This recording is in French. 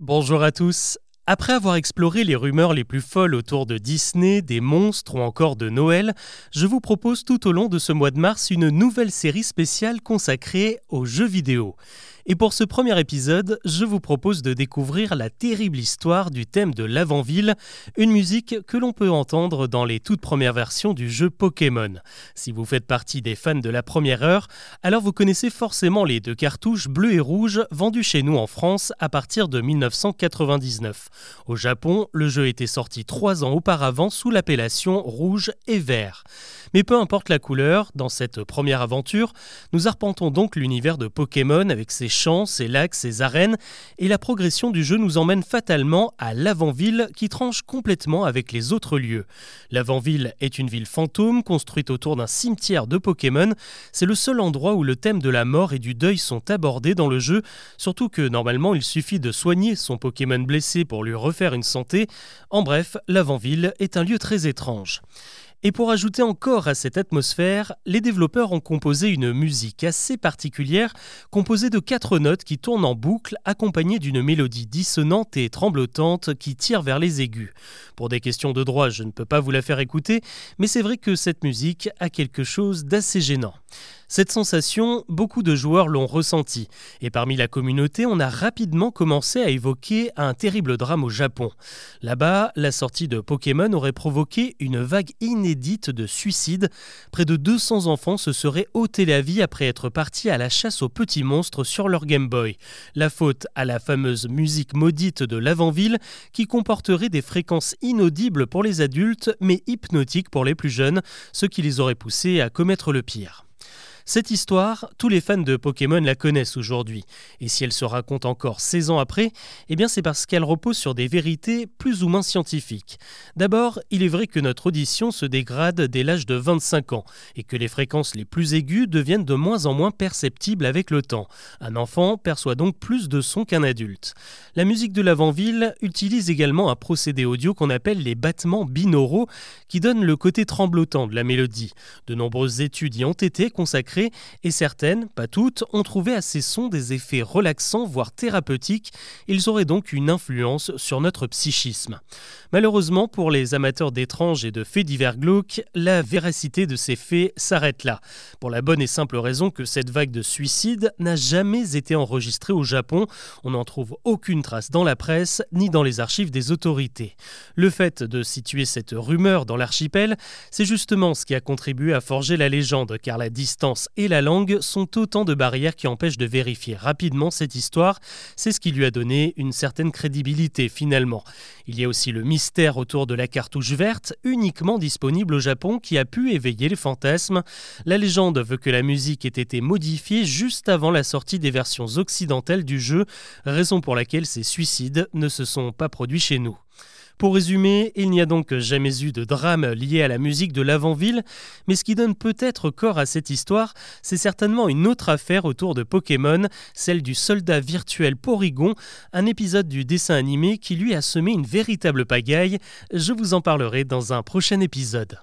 Bonjour à tous. Après avoir exploré les rumeurs les plus folles autour de Disney, des monstres ou encore de Noël, je vous propose tout au long de ce mois de mars une nouvelle série spéciale consacrée aux jeux vidéo. Et pour ce premier épisode, je vous propose de découvrir la terrible histoire du thème de l'avant-ville, une musique que l'on peut entendre dans les toutes premières versions du jeu Pokémon. Si vous faites partie des fans de la première heure, alors vous connaissez forcément les deux cartouches bleues et rouges vendues chez nous en France à partir de 1999. Au Japon, le jeu était sorti trois ans auparavant sous l'appellation rouge et vert. Mais peu importe la couleur, dans cette première aventure, nous arpentons donc l'univers de Pokémon avec ses champs, ses lacs, ses arènes, et la progression du jeu nous emmène fatalement à l'avant-ville qui tranche complètement avec les autres lieux. L'avant-ville est une ville fantôme construite autour d'un cimetière de Pokémon. C'est le seul endroit où le thème de la mort et du deuil sont abordés dans le jeu, surtout que normalement il suffit de soigner son Pokémon blessé pour lui refaire une santé. En bref, l'avant-ville est un lieu très étrange. Et pour ajouter encore à cette atmosphère, les développeurs ont composé une musique assez particulière, composée de quatre notes qui tournent en boucle, accompagnées d'une mélodie dissonante et tremblotante qui tire vers les aigus. Pour des questions de droit, je ne peux pas vous la faire écouter, mais c'est vrai que cette musique a quelque chose d'assez gênant. Cette sensation, beaucoup de joueurs l'ont ressenti, et parmi la communauté, on a rapidement commencé à évoquer un terrible drame au Japon. Là-bas, la sortie de Pokémon aurait provoqué une vague inédite de suicides. Près de 200 enfants se seraient ôté la vie après être partis à la chasse aux petits monstres sur leur Game Boy. La faute à la fameuse musique maudite de l'avant-ville qui comporterait des fréquences inaudibles pour les adultes mais hypnotiques pour les plus jeunes, ce qui les aurait poussés à commettre le pire. Cette histoire, tous les fans de Pokémon la connaissent aujourd'hui, et si elle se raconte encore 16 ans après, eh bien c'est parce qu'elle repose sur des vérités plus ou moins scientifiques. D'abord, il est vrai que notre audition se dégrade dès l'âge de 25 ans, et que les fréquences les plus aiguës deviennent de moins en moins perceptibles avec le temps. Un enfant perçoit donc plus de sons qu'un adulte. La musique de l'avant-ville utilise également un procédé audio qu'on appelle les battements binauraux, qui donnent le côté tremblotant de la mélodie. De nombreuses études y ont été consacrées et certaines, pas toutes, ont trouvé à ces sons des effets relaxants, voire thérapeutiques. Ils auraient donc une influence sur notre psychisme. Malheureusement, pour les amateurs d'étranges et de faits divers glauques, la véracité de ces faits s'arrête là. Pour la bonne et simple raison que cette vague de suicides n'a jamais été enregistrée au Japon. On n'en trouve aucune trace dans la presse ni dans les archives des autorités. Le fait de situer cette rumeur dans l'archipel, c'est justement ce qui a contribué à forger la légende, car la distance et la langue sont autant de barrières qui empêchent de vérifier rapidement cette histoire. C'est ce qui lui a donné une certaine crédibilité finalement. Il y a aussi le mystère autour de la cartouche verte, uniquement disponible au Japon, qui a pu éveiller les fantasmes. La légende veut que la musique ait été modifiée juste avant la sortie des versions occidentales du jeu, raison pour laquelle ces suicides ne se sont pas produits chez nous. Pour résumer, il n'y a donc jamais eu de drame lié à la musique de l'avant-ville, mais ce qui donne peut-être corps à cette histoire, c'est certainement une autre affaire autour de Pokémon, celle du soldat virtuel Porygon, un épisode du dessin animé qui lui a semé une véritable pagaille. Je vous en parlerai dans un prochain épisode.